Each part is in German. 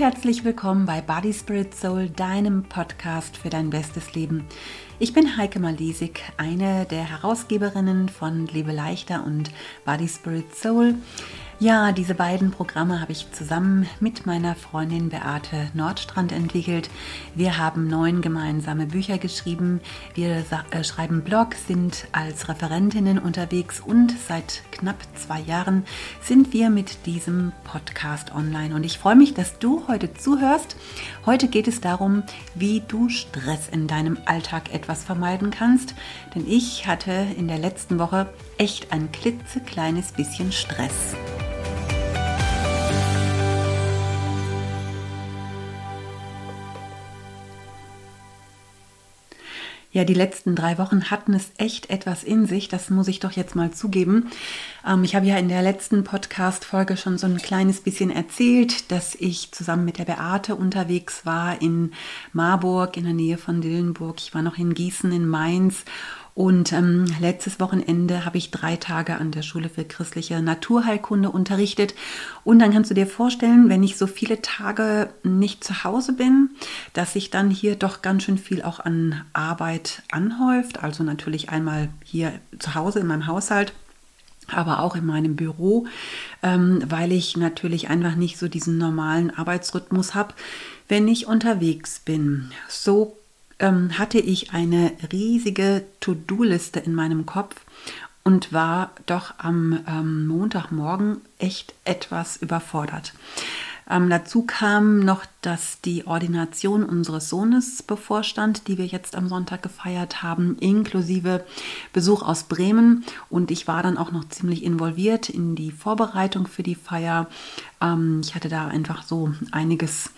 herzlich willkommen bei Body Spirit Soul, deinem Podcast für dein bestes Leben. Ich bin Heike Malisik, eine der Herausgeberinnen von Lebe leichter und Body Spirit Soul. Ja, diese beiden Programme habe ich zusammen mit meiner Freundin Beate Nordstrand entwickelt. Wir haben neun gemeinsame Bücher geschrieben. Wir äh, schreiben Blog, sind als Referentinnen unterwegs und seit knapp zwei Jahren sind wir mit diesem Podcast online. Und ich freue mich, dass du heute zuhörst. Heute geht es darum, wie du Stress in deinem Alltag etwas vermeiden kannst. Denn ich hatte in der letzten Woche echt ein klitzekleines bisschen Stress. Ja, die letzten drei Wochen hatten es echt etwas in sich, das muss ich doch jetzt mal zugeben. Ähm, ich habe ja in der letzten Podcast-Folge schon so ein kleines bisschen erzählt, dass ich zusammen mit der Beate unterwegs war in Marburg in der Nähe von Dillenburg. Ich war noch in Gießen, in Mainz und ähm, letztes Wochenende habe ich drei Tage an der Schule für christliche Naturheilkunde unterrichtet. Und dann kannst du dir vorstellen, wenn ich so viele Tage nicht zu Hause bin, dass sich dann hier doch ganz schön viel auch an Arbeit anhäuft. Also natürlich einmal hier zu Hause in meinem Haushalt aber auch in meinem Büro, ähm, weil ich natürlich einfach nicht so diesen normalen Arbeitsrhythmus habe, wenn ich unterwegs bin. So ähm, hatte ich eine riesige To-Do-Liste in meinem Kopf und war doch am ähm, Montagmorgen echt etwas überfordert. Ähm, dazu kam noch, dass die Ordination unseres Sohnes bevorstand, die wir jetzt am Sonntag gefeiert haben, inklusive Besuch aus Bremen. Und ich war dann auch noch ziemlich involviert in die Vorbereitung für die Feier. Ähm, ich hatte da einfach so einiges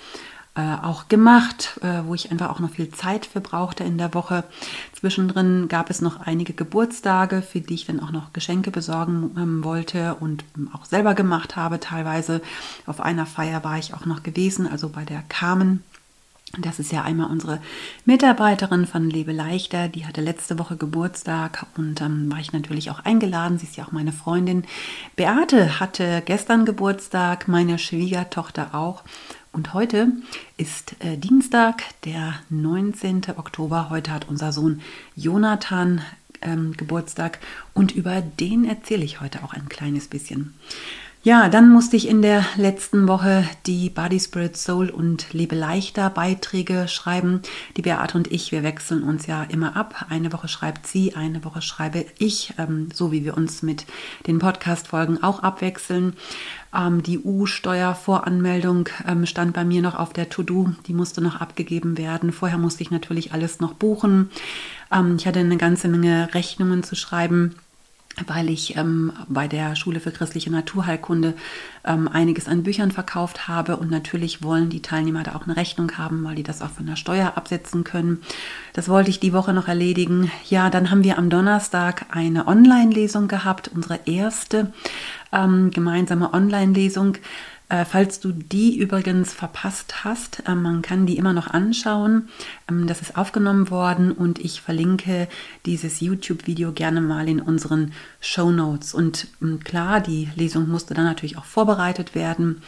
äh, auch gemacht, äh, wo ich einfach auch noch viel Zeit für brauchte in der Woche. Zwischendrin gab es noch einige Geburtstage, für die ich dann auch noch Geschenke besorgen ähm, wollte und auch selber gemacht habe. Teilweise auf einer Feier war ich auch noch gewesen, also bei der Carmen. Das ist ja einmal unsere Mitarbeiterin von Lebe Leichter, die hatte letzte Woche Geburtstag und dann ähm, war ich natürlich auch eingeladen. Sie ist ja auch meine Freundin. Beate hatte gestern Geburtstag, meine Schwiegertochter auch. Und heute ist äh, Dienstag, der 19. Oktober. Heute hat unser Sohn Jonathan ähm, Geburtstag und über den erzähle ich heute auch ein kleines bisschen. Ja, dann musste ich in der letzten Woche die Body Spirit Soul und Lebe leichter Beiträge schreiben. Die Beate und ich, wir wechseln uns ja immer ab. Eine Woche schreibt sie, eine Woche schreibe ich, ähm, so wie wir uns mit den Podcast-Folgen auch abwechseln. Ähm, die U-Steuervoranmeldung ähm, stand bei mir noch auf der To-Do, die musste noch abgegeben werden. Vorher musste ich natürlich alles noch buchen. Ähm, ich hatte eine ganze Menge Rechnungen zu schreiben weil ich ähm, bei der Schule für christliche Naturheilkunde ähm, einiges an Büchern verkauft habe und natürlich wollen die Teilnehmer da auch eine Rechnung haben, weil die das auch von der Steuer absetzen können. Das wollte ich die Woche noch erledigen. Ja, dann haben wir am Donnerstag eine Online-Lesung gehabt, unsere erste ähm, gemeinsame Online-Lesung äh, falls du die übrigens verpasst hast, äh, man kann die immer noch anschauen. Ähm, das ist aufgenommen worden und ich verlinke dieses YouTube-Video gerne mal in unseren Show Notes. Und ähm, klar, die Lesung musste dann natürlich auch vorbereitet werden.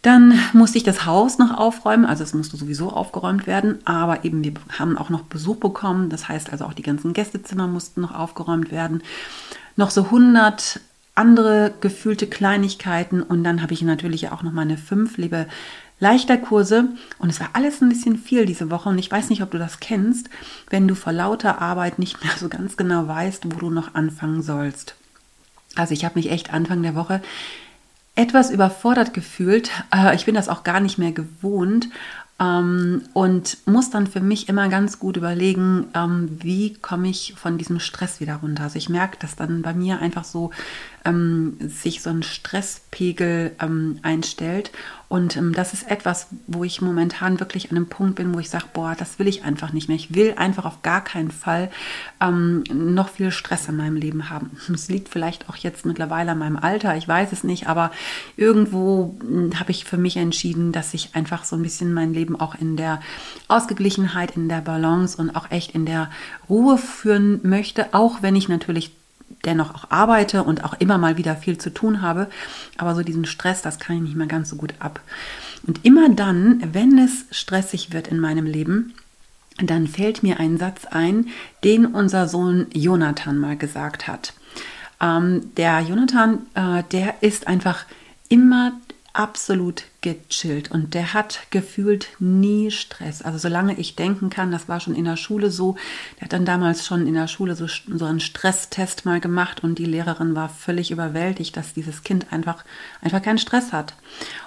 Dann musste ich das Haus noch aufräumen, also es musste sowieso aufgeräumt werden, aber eben wir haben auch noch Besuch bekommen, das heißt also auch die ganzen Gästezimmer mussten noch aufgeräumt werden. Noch so 100 andere gefühlte Kleinigkeiten und dann habe ich natürlich auch noch meine fünf liebe leichter Kurse und es war alles ein bisschen viel diese Woche und ich weiß nicht, ob du das kennst, wenn du vor lauter Arbeit nicht mehr so ganz genau weißt, wo du noch anfangen sollst. Also ich habe mich echt Anfang der Woche etwas überfordert gefühlt. Äh, ich bin das auch gar nicht mehr gewohnt ähm, und muss dann für mich immer ganz gut überlegen, ähm, wie komme ich von diesem Stress wieder runter. Also ich merke, dass dann bei mir einfach so ähm, sich so ein Stresspegel ähm, einstellt. Und ähm, das ist etwas, wo ich momentan wirklich an einem Punkt bin, wo ich sage, boah, das will ich einfach nicht mehr. Ich will einfach auf gar keinen Fall ähm, noch viel Stress in meinem Leben haben. Es liegt vielleicht auch jetzt mittlerweile an meinem Alter, ich weiß es nicht, aber irgendwo hm, habe ich für mich entschieden, dass ich einfach so ein bisschen mein Leben auch in der Ausgeglichenheit, in der Balance und auch echt in der Ruhe führen möchte, auch wenn ich natürlich dennoch auch arbeite und auch immer mal wieder viel zu tun habe. Aber so diesen Stress, das kann ich nicht mehr ganz so gut ab. Und immer dann, wenn es stressig wird in meinem Leben, dann fällt mir ein Satz ein, den unser Sohn Jonathan mal gesagt hat. Ähm, der Jonathan, äh, der ist einfach immer absolut gechillt und der hat gefühlt nie Stress. Also solange ich denken kann, das war schon in der Schule so. Der hat dann damals schon in der Schule so, so einen Stresstest mal gemacht und die Lehrerin war völlig überwältigt, dass dieses Kind einfach, einfach keinen Stress hat.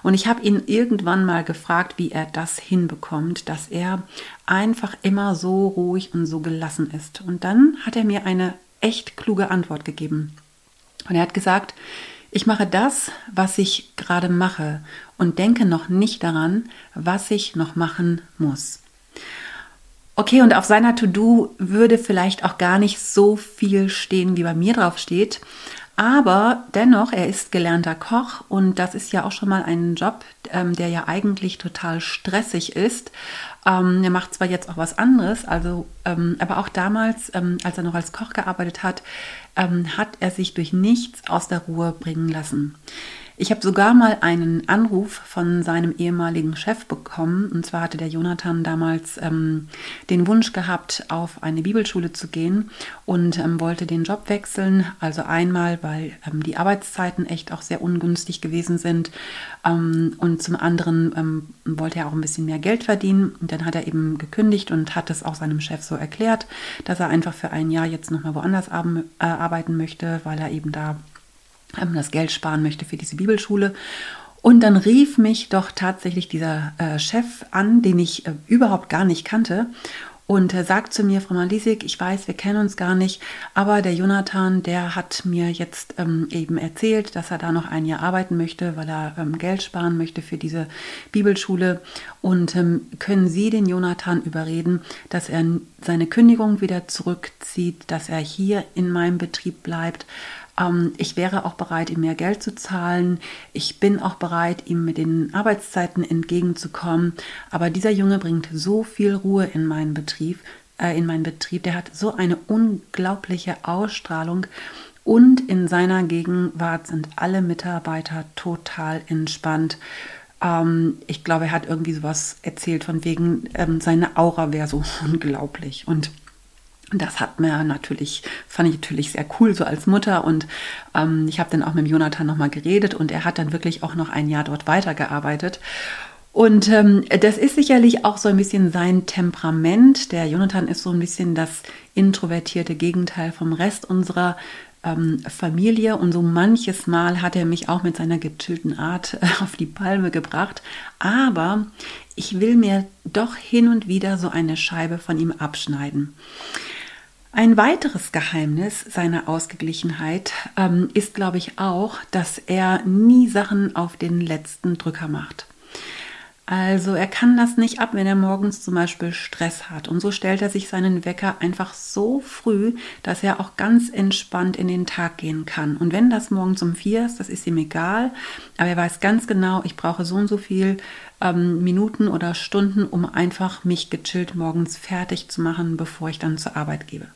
Und ich habe ihn irgendwann mal gefragt, wie er das hinbekommt, dass er einfach immer so ruhig und so gelassen ist. Und dann hat er mir eine echt kluge Antwort gegeben. Und er hat gesagt, ich mache das, was ich gerade mache und denke noch nicht daran, was ich noch machen muss. Okay, und auf seiner To-Do würde vielleicht auch gar nicht so viel stehen, wie bei mir drauf steht. Aber dennoch, er ist gelernter Koch und das ist ja auch schon mal ein Job, ähm, der ja eigentlich total stressig ist. Ähm, er macht zwar jetzt auch was anderes, also, ähm, aber auch damals, ähm, als er noch als Koch gearbeitet hat, ähm, hat er sich durch nichts aus der Ruhe bringen lassen. Ich habe sogar mal einen Anruf von seinem ehemaligen Chef bekommen. Und zwar hatte der Jonathan damals ähm, den Wunsch gehabt, auf eine Bibelschule zu gehen und ähm, wollte den Job wechseln. Also einmal, weil ähm, die Arbeitszeiten echt auch sehr ungünstig gewesen sind. Ähm, und zum anderen ähm, wollte er auch ein bisschen mehr Geld verdienen. Und dann hat er eben gekündigt und hat es auch seinem Chef so erklärt, dass er einfach für ein Jahr jetzt nochmal woanders äh, arbeiten möchte, weil er eben da das Geld sparen möchte für diese Bibelschule. Und dann rief mich doch tatsächlich dieser äh, Chef an, den ich äh, überhaupt gar nicht kannte und äh, sagt zu mir, Frau Malisik, ich weiß, wir kennen uns gar nicht, aber der Jonathan, der hat mir jetzt ähm, eben erzählt, dass er da noch ein Jahr arbeiten möchte, weil er ähm, Geld sparen möchte für diese Bibelschule. Und ähm, können Sie den Jonathan überreden, dass er seine Kündigung wieder zurückzieht, dass er hier in meinem Betrieb bleibt? Ähm, ich wäre auch bereit, ihm mehr Geld zu zahlen. Ich bin auch bereit, ihm mit den Arbeitszeiten entgegenzukommen. Aber dieser Junge bringt so viel Ruhe in meinen Betrieb, äh, in meinen Betrieb. Der hat so eine unglaubliche Ausstrahlung. Und in seiner Gegenwart sind alle Mitarbeiter total entspannt. Ähm, ich glaube, er hat irgendwie sowas erzählt von wegen, ähm, seine Aura wäre so unglaublich. Und das hat mir natürlich, fand ich natürlich sehr cool, so als Mutter. Und ähm, ich habe dann auch mit Jonathan nochmal geredet und er hat dann wirklich auch noch ein Jahr dort weitergearbeitet. Und ähm, das ist sicherlich auch so ein bisschen sein Temperament. Der Jonathan ist so ein bisschen das introvertierte Gegenteil vom Rest unserer ähm, Familie. Und so manches Mal hat er mich auch mit seiner gechillten Art äh, auf die Palme gebracht. Aber ich will mir doch hin und wieder so eine Scheibe von ihm abschneiden. Ein weiteres Geheimnis seiner Ausgeglichenheit ähm, ist, glaube ich, auch, dass er nie Sachen auf den letzten Drücker macht. Also er kann das nicht ab, wenn er morgens zum Beispiel Stress hat. Und so stellt er sich seinen Wecker einfach so früh, dass er auch ganz entspannt in den Tag gehen kann. Und wenn das morgens um vier ist, das ist ihm egal. Aber er weiß ganz genau, ich brauche so und so viel ähm, Minuten oder Stunden, um einfach mich gechillt morgens fertig zu machen, bevor ich dann zur Arbeit gebe.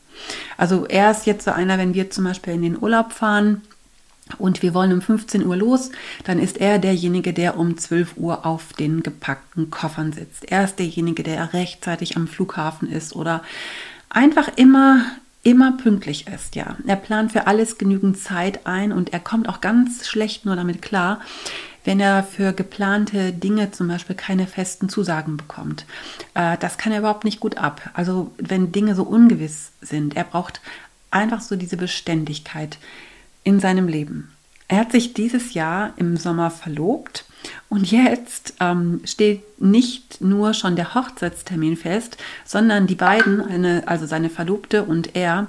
Also er ist jetzt so einer, wenn wir zum Beispiel in den Urlaub fahren, und wir wollen um 15 Uhr los, dann ist er derjenige, der um 12 Uhr auf den gepackten Koffern sitzt. Er ist derjenige, der rechtzeitig am Flughafen ist oder einfach immer immer pünktlich ist, ja. Er plant für alles genügend Zeit ein und er kommt auch ganz schlecht nur damit klar, wenn er für geplante Dinge zum Beispiel keine festen Zusagen bekommt. Äh, das kann er überhaupt nicht gut ab. Also wenn Dinge so ungewiss sind, er braucht einfach so diese Beständigkeit in seinem Leben. Er hat sich dieses Jahr im Sommer verlobt und jetzt ähm, steht nicht nur schon der Hochzeitstermin fest, sondern die beiden, eine, also seine Verlobte und er,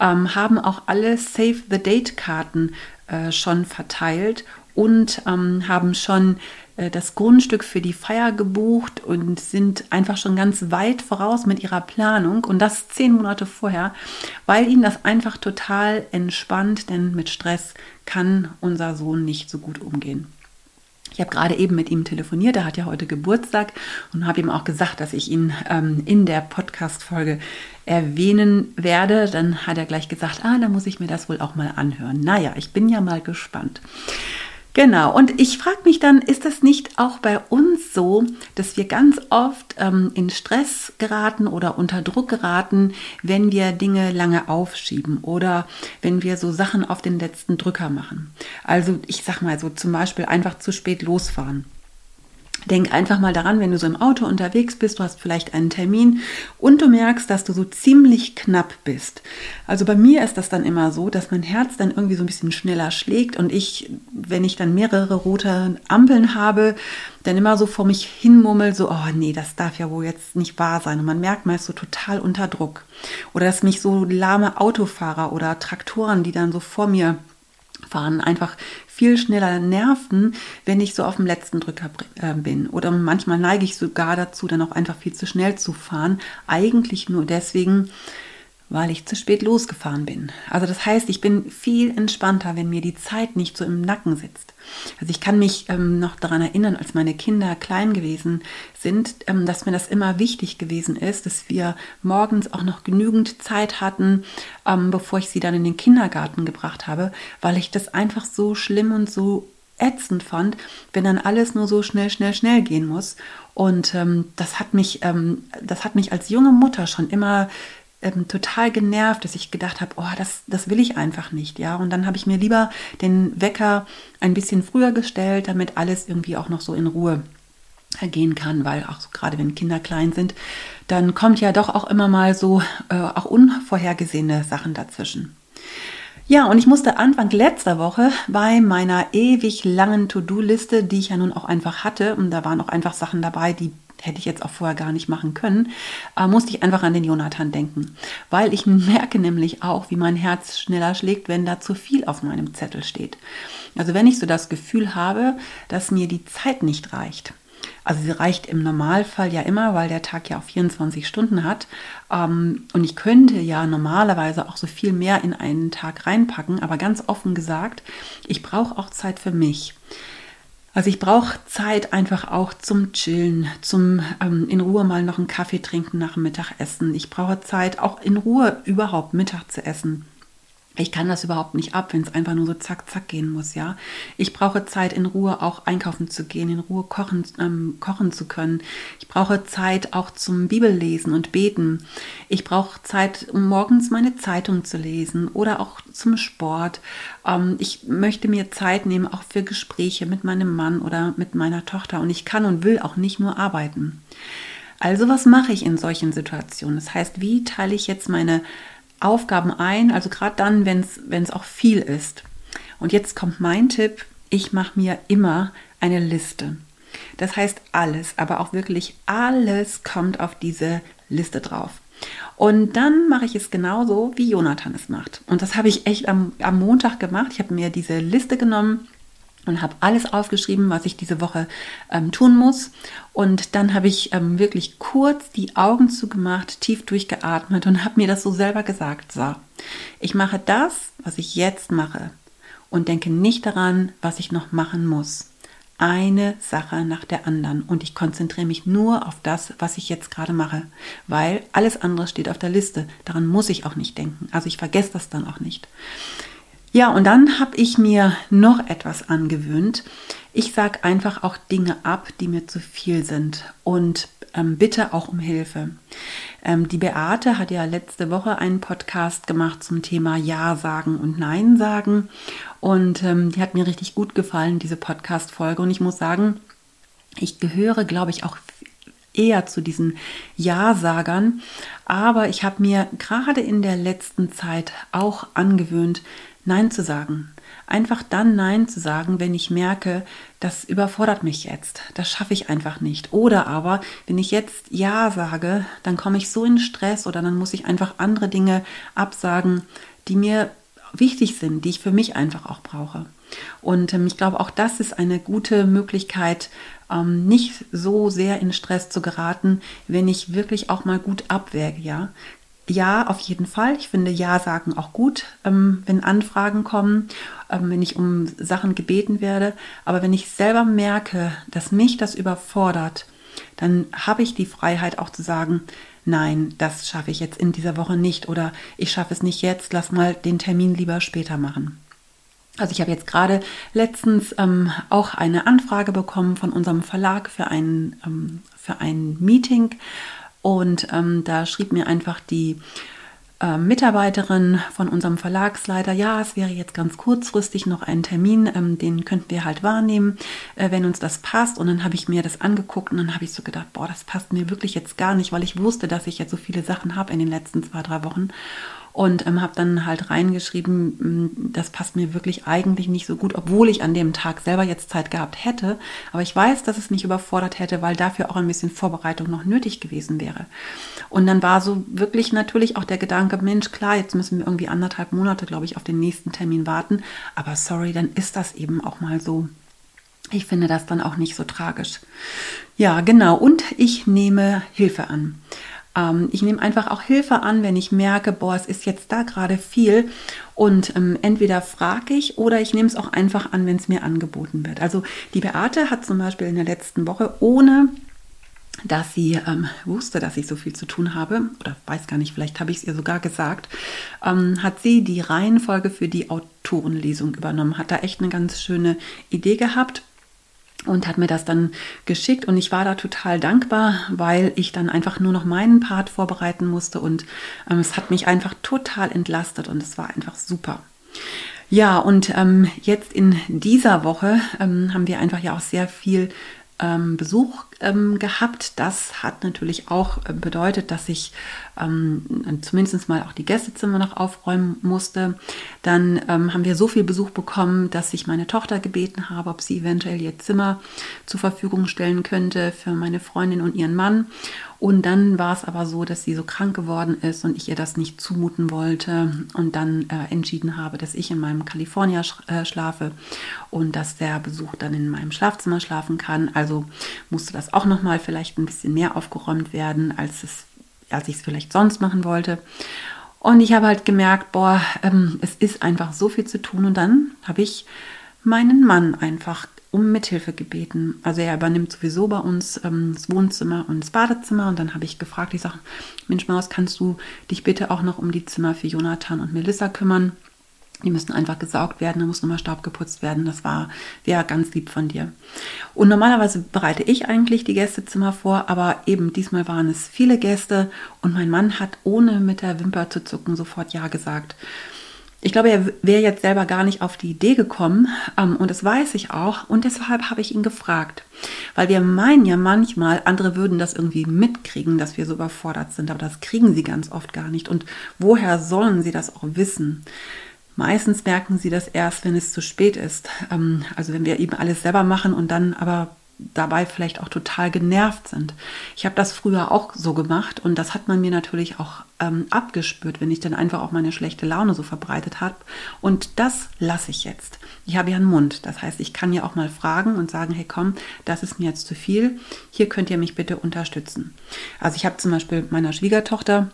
ähm, haben auch alle Save the Date Karten äh, schon verteilt und ähm, haben schon äh, das Grundstück für die Feier gebucht und sind einfach schon ganz weit voraus mit ihrer Planung und das zehn Monate vorher, weil ihnen das einfach total entspannt, denn mit Stress kann unser Sohn nicht so gut umgehen. Ich habe gerade eben mit ihm telefoniert, er hat ja heute Geburtstag und habe ihm auch gesagt, dass ich ihn ähm, in der Podcast-Folge erwähnen werde. Dann hat er gleich gesagt, ah, da muss ich mir das wohl auch mal anhören. Naja, ich bin ja mal gespannt. Genau, und ich frage mich dann, ist das nicht auch bei uns so, dass wir ganz oft ähm, in Stress geraten oder unter Druck geraten, wenn wir Dinge lange aufschieben oder wenn wir so Sachen auf den letzten Drücker machen? Also ich sag mal so zum Beispiel einfach zu spät losfahren. Denk einfach mal daran, wenn du so im Auto unterwegs bist, du hast vielleicht einen Termin und du merkst, dass du so ziemlich knapp bist. Also bei mir ist das dann immer so, dass mein Herz dann irgendwie so ein bisschen schneller schlägt und ich, wenn ich dann mehrere rote Ampeln habe, dann immer so vor mich hinmummel, so, oh nee, das darf ja wohl jetzt nicht wahr sein. Und man merkt mal so total unter Druck. Oder dass mich so lahme Autofahrer oder Traktoren, die dann so vor mir fahren, einfach viel schneller nerven, wenn ich so auf dem letzten Drücker äh, bin. Oder manchmal neige ich sogar dazu, dann auch einfach viel zu schnell zu fahren. Eigentlich nur deswegen, weil ich zu spät losgefahren bin. Also das heißt, ich bin viel entspannter, wenn mir die Zeit nicht so im Nacken sitzt. Also ich kann mich ähm, noch daran erinnern, als meine Kinder klein gewesen sind, ähm, dass mir das immer wichtig gewesen ist, dass wir morgens auch noch genügend Zeit hatten, ähm, bevor ich sie dann in den Kindergarten gebracht habe, weil ich das einfach so schlimm und so ätzend fand, wenn dann alles nur so schnell, schnell, schnell gehen muss. Und ähm, das hat mich, ähm, das hat mich als junge Mutter schon immer ähm, total genervt, dass ich gedacht habe, oh, das, das will ich einfach nicht, ja. Und dann habe ich mir lieber den Wecker ein bisschen früher gestellt, damit alles irgendwie auch noch so in Ruhe gehen kann, weil auch so, gerade wenn Kinder klein sind, dann kommt ja doch auch immer mal so äh, auch unvorhergesehene Sachen dazwischen. Ja, und ich musste Anfang letzter Woche bei meiner ewig langen To-Do-Liste, die ich ja nun auch einfach hatte, und da waren auch einfach Sachen dabei, die hätte ich jetzt auch vorher gar nicht machen können, äh, musste ich einfach an den Jonathan denken. Weil ich merke nämlich auch, wie mein Herz schneller schlägt, wenn da zu viel auf meinem Zettel steht. Also wenn ich so das Gefühl habe, dass mir die Zeit nicht reicht. Also sie reicht im Normalfall ja immer, weil der Tag ja auch 24 Stunden hat. Ähm, und ich könnte ja normalerweise auch so viel mehr in einen Tag reinpacken, aber ganz offen gesagt, ich brauche auch Zeit für mich. Also ich brauche Zeit einfach auch zum Chillen, zum ähm, in Ruhe mal noch einen Kaffee trinken nach dem Mittagessen. Ich brauche Zeit auch in Ruhe überhaupt Mittag zu essen. Ich kann das überhaupt nicht ab, wenn es einfach nur so zack, zack gehen muss, ja. Ich brauche Zeit, in Ruhe auch einkaufen zu gehen, in Ruhe kochen, ähm, kochen zu können. Ich brauche Zeit auch zum Bibellesen und beten. Ich brauche Zeit, um morgens meine Zeitung zu lesen oder auch zum Sport. Ähm, ich möchte mir Zeit nehmen, auch für Gespräche mit meinem Mann oder mit meiner Tochter. Und ich kann und will auch nicht nur arbeiten. Also was mache ich in solchen Situationen? Das heißt, wie teile ich jetzt meine Aufgaben ein, also gerade dann, wenn es auch viel ist. Und jetzt kommt mein Tipp, ich mache mir immer eine Liste. Das heißt, alles, aber auch wirklich alles kommt auf diese Liste drauf. Und dann mache ich es genauso, wie Jonathan es macht. Und das habe ich echt am, am Montag gemacht. Ich habe mir diese Liste genommen und habe alles aufgeschrieben, was ich diese Woche ähm, tun muss. Und dann habe ich ähm, wirklich kurz die Augen zugemacht, tief durchgeatmet und habe mir das so selber gesagt. So, ich mache das, was ich jetzt mache und denke nicht daran, was ich noch machen muss. Eine Sache nach der anderen und ich konzentriere mich nur auf das, was ich jetzt gerade mache, weil alles andere steht auf der Liste. Daran muss ich auch nicht denken. Also ich vergesse das dann auch nicht. Ja, und dann habe ich mir noch etwas angewöhnt. Ich sage einfach auch Dinge ab, die mir zu viel sind und ähm, bitte auch um Hilfe. Ähm, die Beate hat ja letzte Woche einen Podcast gemacht zum Thema Ja sagen und Nein sagen und ähm, die hat mir richtig gut gefallen, diese Podcast-Folge. Und ich muss sagen, ich gehöre, glaube ich, auch eher zu diesen Ja-Sagern. Aber ich habe mir gerade in der letzten Zeit auch angewöhnt, Nein zu sagen. Einfach dann Nein zu sagen, wenn ich merke, das überfordert mich jetzt, das schaffe ich einfach nicht. Oder aber, wenn ich jetzt Ja sage, dann komme ich so in Stress oder dann muss ich einfach andere Dinge absagen, die mir wichtig sind, die ich für mich einfach auch brauche. Und ähm, ich glaube, auch das ist eine gute Möglichkeit, ähm, nicht so sehr in Stress zu geraten, wenn ich wirklich auch mal gut abwäge, ja. Ja, auf jeden Fall. Ich finde Ja sagen auch gut, ähm, wenn Anfragen kommen, ähm, wenn ich um Sachen gebeten werde. Aber wenn ich selber merke, dass mich das überfordert, dann habe ich die Freiheit auch zu sagen, nein, das schaffe ich jetzt in dieser Woche nicht oder ich schaffe es nicht jetzt, lass mal den Termin lieber später machen. Also ich habe jetzt gerade letztens ähm, auch eine Anfrage bekommen von unserem Verlag für ein, ähm, für ein Meeting und ähm, da schrieb mir einfach die äh, Mitarbeiterin von unserem Verlagsleiter, ja, es wäre jetzt ganz kurzfristig noch ein Termin, ähm, den könnten wir halt wahrnehmen, äh, wenn uns das passt. Und dann habe ich mir das angeguckt und dann habe ich so gedacht, boah, das passt mir wirklich jetzt gar nicht, weil ich wusste, dass ich jetzt so viele Sachen habe in den letzten zwei, drei Wochen und ähm, habe dann halt reingeschrieben, mm, das passt mir wirklich eigentlich nicht so gut, obwohl ich an dem Tag selber jetzt Zeit gehabt hätte. Aber ich weiß, dass es mich überfordert hätte, weil dafür auch ein bisschen Vorbereitung noch nötig gewesen wäre. Und dann war so wirklich natürlich auch der Gedanke, Mensch, klar, jetzt müssen wir irgendwie anderthalb Monate, glaube ich, auf den nächsten Termin warten. Aber sorry, dann ist das eben auch mal so. Ich finde das dann auch nicht so tragisch. Ja, genau. Und ich nehme Hilfe an. Ähm, ich nehme einfach auch Hilfe an, wenn ich merke, boah, es ist jetzt da gerade viel. Und ähm, entweder frage ich oder ich nehme es auch einfach an, wenn es mir angeboten wird. Also die Beate hat zum Beispiel in der letzten Woche ohne dass sie ähm, wusste, dass ich so viel zu tun habe, oder weiß gar nicht, vielleicht habe ich es ihr sogar gesagt, ähm, hat sie die Reihenfolge für die Autorenlesung übernommen, hat da echt eine ganz schöne Idee gehabt und hat mir das dann geschickt und ich war da total dankbar, weil ich dann einfach nur noch meinen Part vorbereiten musste und ähm, es hat mich einfach total entlastet und es war einfach super. Ja, und ähm, jetzt in dieser Woche ähm, haben wir einfach ja auch sehr viel ähm, Besuch ähm, gehabt. Das hat natürlich auch äh, bedeutet, dass ich ähm, zumindest mal auch die Gästezimmer noch aufräumen musste. Dann ähm, haben wir so viel Besuch bekommen, dass ich meine Tochter gebeten habe, ob sie eventuell ihr Zimmer zur Verfügung stellen könnte für meine Freundin und ihren Mann. Und dann war es aber so, dass sie so krank geworden ist und ich ihr das nicht zumuten wollte und dann äh, entschieden habe, dass ich in meinem California sch äh, schlafe und dass der Besuch dann in meinem Schlafzimmer schlafen kann. Also musste das auch nochmal vielleicht ein bisschen mehr aufgeräumt werden, als, es, als ich es vielleicht sonst machen wollte. Und ich habe halt gemerkt, boah, ähm, es ist einfach so viel zu tun. Und dann habe ich meinen Mann einfach um Mithilfe gebeten. Also er übernimmt sowieso bei uns ähm, das Wohnzimmer und das Badezimmer. Und dann habe ich gefragt, ich sage, Mensch Maus, kannst du dich bitte auch noch um die Zimmer für Jonathan und Melissa kümmern? Die müssen einfach gesaugt werden, da muss nochmal Staub geputzt werden. Das war wäre ganz lieb von dir. Und normalerweise bereite ich eigentlich die Gästezimmer vor, aber eben diesmal waren es viele Gäste und mein Mann hat ohne mit der Wimper zu zucken sofort Ja gesagt. Ich glaube, er wäre jetzt selber gar nicht auf die Idee gekommen ähm, und das weiß ich auch und deshalb habe ich ihn gefragt, weil wir meinen ja manchmal, andere würden das irgendwie mitkriegen, dass wir so überfordert sind, aber das kriegen sie ganz oft gar nicht und woher sollen sie das auch wissen? Meistens merken sie das erst, wenn es zu spät ist. Ähm, also wenn wir eben alles selber machen und dann aber dabei vielleicht auch total genervt sind. Ich habe das früher auch so gemacht und das hat man mir natürlich auch ähm, abgespürt, wenn ich dann einfach auch meine schlechte Laune so verbreitet habe. Und das lasse ich jetzt. Ich habe ja einen Mund. Das heißt, ich kann ja auch mal fragen und sagen, hey komm, das ist mir jetzt zu viel. Hier könnt ihr mich bitte unterstützen. Also ich habe zum Beispiel meiner Schwiegertochter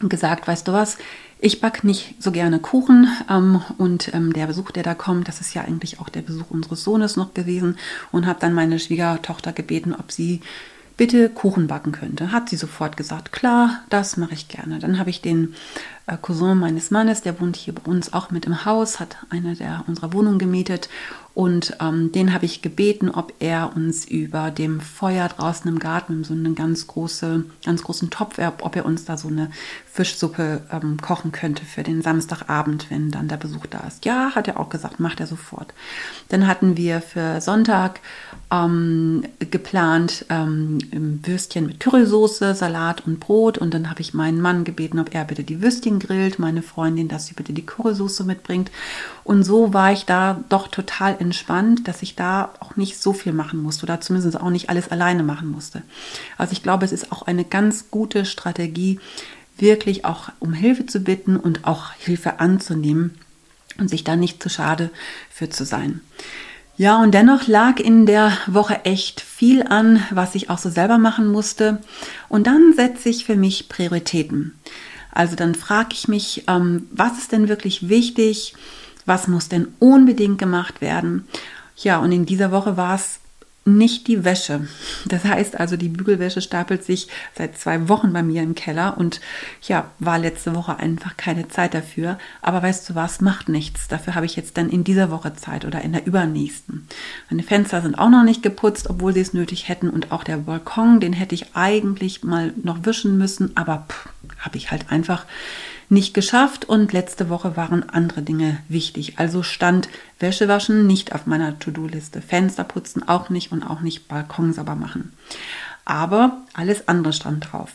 gesagt, weißt du was, ich backe nicht so gerne Kuchen ähm, und ähm, der Besuch, der da kommt, das ist ja eigentlich auch der Besuch unseres Sohnes noch gewesen und habe dann meine Schwiegertochter gebeten, ob sie bitte Kuchen backen könnte. Hat sie sofort gesagt, klar, das mache ich gerne. Dann habe ich den Cousin meines Mannes, der wohnt hier bei uns auch mit im Haus, hat eine der unserer Wohnungen gemietet und ähm, den habe ich gebeten, ob er uns über dem Feuer draußen im Garten, so einen ganz, große, ganz großen Topf, ob er uns da so eine Fischsuppe ähm, kochen könnte für den Samstagabend, wenn dann der Besuch da ist. Ja, hat er auch gesagt, macht er sofort. Dann hatten wir für Sonntag ähm, geplant ähm, Würstchen mit Currysoße, Salat und Brot. Und dann habe ich meinen Mann gebeten, ob er bitte die Würstchen grillt, meine Freundin, dass sie bitte die Currysoße mitbringt. Und so war ich da doch total entspannt, dass ich da auch nicht so viel machen musste oder zumindest auch nicht alles alleine machen musste. Also ich glaube, es ist auch eine ganz gute Strategie, wirklich auch um Hilfe zu bitten und auch Hilfe anzunehmen und sich da nicht zu schade für zu sein. Ja, und dennoch lag in der Woche echt viel an, was ich auch so selber machen musste. Und dann setze ich für mich Prioritäten. Also dann frage ich mich, ähm, was ist denn wirklich wichtig? Was muss denn unbedingt gemacht werden? Ja, und in dieser Woche war es nicht die Wäsche. Das heißt also, die Bügelwäsche stapelt sich seit zwei Wochen bei mir im Keller und ja, war letzte Woche einfach keine Zeit dafür. Aber weißt du was, macht nichts. Dafür habe ich jetzt dann in dieser Woche Zeit oder in der übernächsten. Meine Fenster sind auch noch nicht geputzt, obwohl sie es nötig hätten und auch der Balkon, den hätte ich eigentlich mal noch wischen müssen, aber habe ich halt einfach nicht geschafft und letzte Woche waren andere Dinge wichtig. Also stand Wäsche waschen nicht auf meiner To-Do-Liste, Fenster putzen auch nicht und auch nicht Balkon sauber machen. Aber alles andere stand drauf.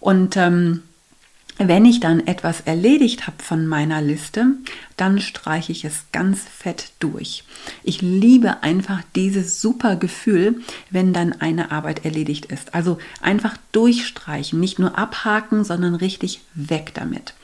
Und ähm, wenn ich dann etwas erledigt habe von meiner Liste, dann streiche ich es ganz fett durch. Ich liebe einfach dieses super Gefühl, wenn dann eine Arbeit erledigt ist. Also einfach durchstreichen, nicht nur abhaken, sondern richtig weg damit.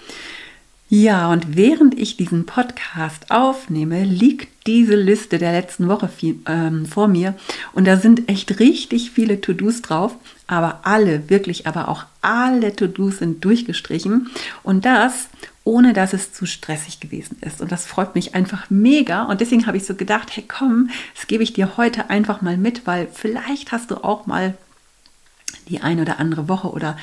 Ja, und während ich diesen Podcast aufnehme, liegt diese Liste der letzten Woche viel, ähm, vor mir und da sind echt richtig viele To-Dos drauf, aber alle, wirklich, aber auch alle To-Dos sind durchgestrichen und das ohne dass es zu stressig gewesen ist. Und das freut mich einfach mega. Und deswegen habe ich so gedacht, hey komm, das gebe ich dir heute einfach mal mit, weil vielleicht hast du auch mal die ein oder andere Woche oder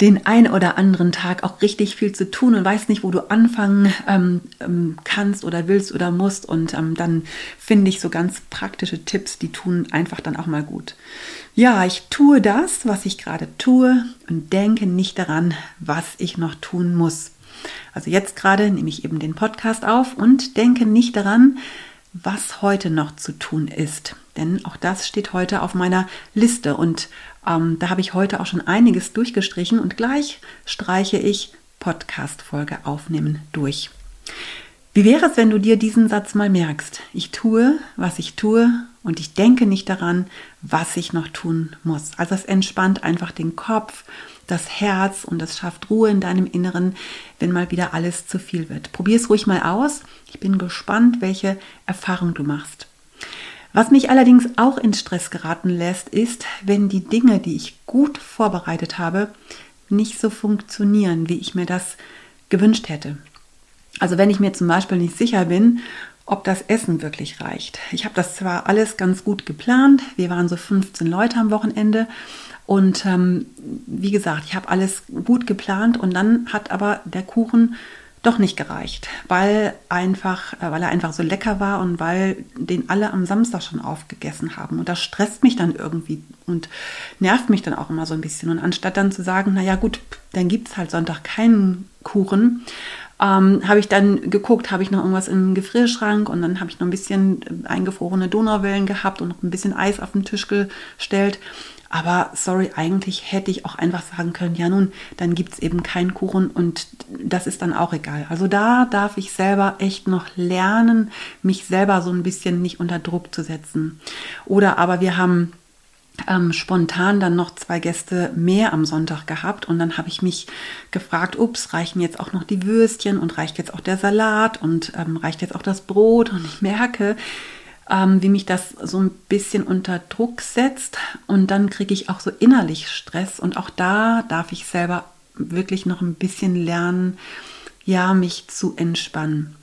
den ein oder anderen Tag auch richtig viel zu tun und weißt nicht, wo du anfangen ähm, ähm, kannst oder willst oder musst. Und ähm, dann finde ich so ganz praktische Tipps, die tun einfach dann auch mal gut. Ja, ich tue das, was ich gerade tue und denke nicht daran, was ich noch tun muss. Also jetzt gerade nehme ich eben den Podcast auf und denke nicht daran, was heute noch zu tun ist. Denn auch das steht heute auf meiner Liste und ähm, da habe ich heute auch schon einiges durchgestrichen und gleich streiche ich Podcast-Folge aufnehmen durch. Wie wäre es, wenn du dir diesen Satz mal merkst? Ich tue, was ich tue und ich denke nicht daran, was ich noch tun muss. Also es entspannt einfach den Kopf, das Herz und es schafft Ruhe in deinem Inneren, wenn mal wieder alles zu viel wird. Probier es ruhig mal aus. Ich bin gespannt, welche Erfahrung du machst. Was mich allerdings auch in Stress geraten lässt, ist, wenn die Dinge, die ich gut vorbereitet habe, nicht so funktionieren, wie ich mir das gewünscht hätte. Also wenn ich mir zum Beispiel nicht sicher bin, ob das Essen wirklich reicht. Ich habe das zwar alles ganz gut geplant, wir waren so 15 Leute am Wochenende und ähm, wie gesagt, ich habe alles gut geplant und dann hat aber der Kuchen doch nicht gereicht, weil einfach, äh, weil er einfach so lecker war und weil den alle am Samstag schon aufgegessen haben. Und das stresst mich dann irgendwie und nervt mich dann auch immer so ein bisschen. Und anstatt dann zu sagen, naja gut, dann gibt es halt Sonntag keinen Kuchen, ähm, habe ich dann geguckt, habe ich noch irgendwas im Gefrierschrank und dann habe ich noch ein bisschen eingefrorene Donauwellen gehabt und noch ein bisschen Eis auf den Tisch gestellt. Aber sorry, eigentlich hätte ich auch einfach sagen können, ja nun, dann gibt es eben keinen Kuchen und das ist dann auch egal. Also da darf ich selber echt noch lernen, mich selber so ein bisschen nicht unter Druck zu setzen. Oder aber wir haben ähm, spontan dann noch zwei Gäste mehr am Sonntag gehabt und dann habe ich mich gefragt, ups, reichen jetzt auch noch die Würstchen und reicht jetzt auch der Salat und ähm, reicht jetzt auch das Brot und ich merke, ähm, wie mich das so ein bisschen unter Druck setzt und dann kriege ich auch so innerlich Stress und auch da darf ich selber wirklich noch ein bisschen lernen, ja, mich zu entspannen.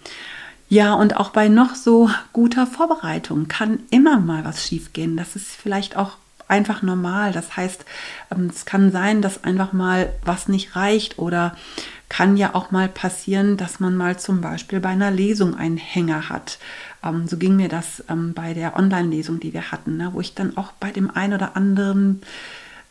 Ja, und auch bei noch so guter Vorbereitung kann immer mal was schiefgehen. Das ist vielleicht auch einfach normal. Das heißt, ähm, es kann sein, dass einfach mal was nicht reicht oder kann ja auch mal passieren, dass man mal zum Beispiel bei einer Lesung einen Hänger hat. Ähm, so ging mir das ähm, bei der Online-Lesung, die wir hatten, ne, wo ich dann auch bei dem einen oder anderen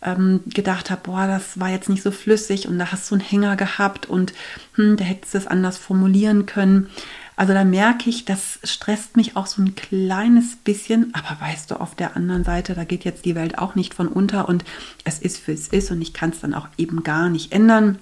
ähm, gedacht habe, boah, das war jetzt nicht so flüssig und da hast du einen Hänger gehabt und hm, da hättest du es anders formulieren können. Also da merke ich, das stresst mich auch so ein kleines bisschen, aber weißt du, auf der anderen Seite, da geht jetzt die Welt auch nicht von unter und es ist, wie es ist und ich kann es dann auch eben gar nicht ändern.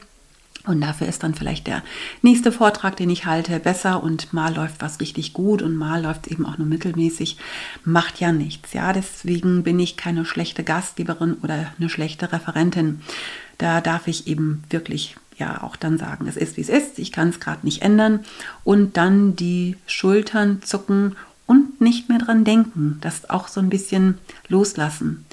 Und dafür ist dann vielleicht der nächste Vortrag, den ich halte, besser und mal läuft was richtig gut und mal läuft es eben auch nur mittelmäßig. Macht ja nichts. Ja, deswegen bin ich keine schlechte Gastgeberin oder eine schlechte Referentin. Da darf ich eben wirklich ja auch dann sagen, es ist wie es ist, ich kann es gerade nicht ändern und dann die Schultern zucken und nicht mehr dran denken. Das auch so ein bisschen loslassen.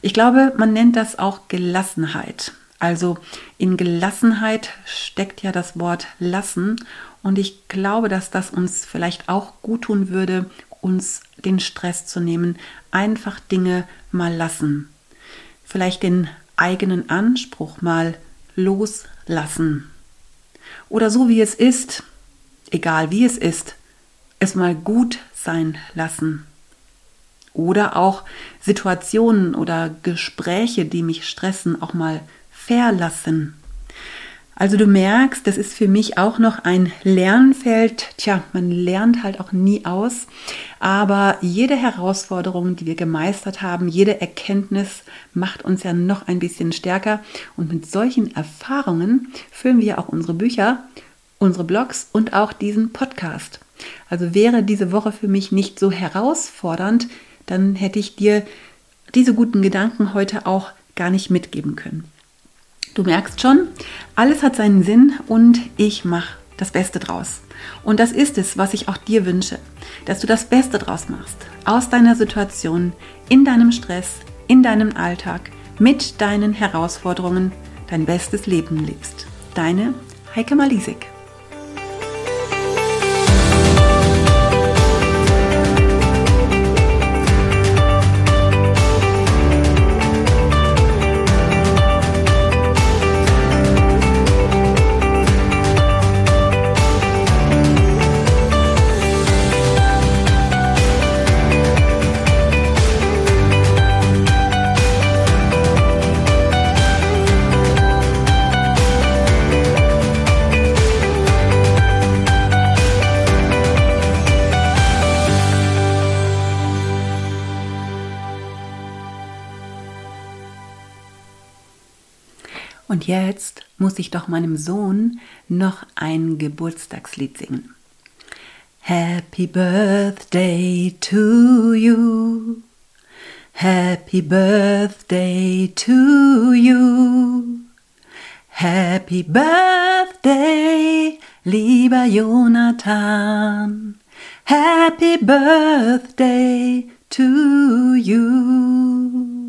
Ich glaube, man nennt das auch Gelassenheit. Also in Gelassenheit steckt ja das Wort lassen und ich glaube, dass das uns vielleicht auch gut tun würde, uns den Stress zu nehmen, einfach Dinge mal lassen. Vielleicht den eigenen Anspruch mal loslassen. Oder so wie es ist, egal wie es ist, es mal gut sein lassen. Oder auch Situationen oder Gespräche, die mich stressen, auch mal verlassen. Also du merkst, das ist für mich auch noch ein Lernfeld. Tja, man lernt halt auch nie aus. Aber jede Herausforderung, die wir gemeistert haben, jede Erkenntnis macht uns ja noch ein bisschen stärker. Und mit solchen Erfahrungen füllen wir auch unsere Bücher, unsere Blogs und auch diesen Podcast. Also wäre diese Woche für mich nicht so herausfordernd, dann hätte ich dir diese guten Gedanken heute auch gar nicht mitgeben können. Du merkst schon, alles hat seinen Sinn und ich mache das Beste draus. Und das ist es, was ich auch dir wünsche, dass du das Beste draus machst. Aus deiner Situation, in deinem Stress, in deinem Alltag, mit deinen Herausforderungen dein bestes Leben lebst. Deine Heike Malisik. Jetzt muss ich doch meinem Sohn noch ein Geburtstagslied singen. Happy Birthday to you. Happy Birthday to you. Happy Birthday, lieber Jonathan. Happy Birthday to you.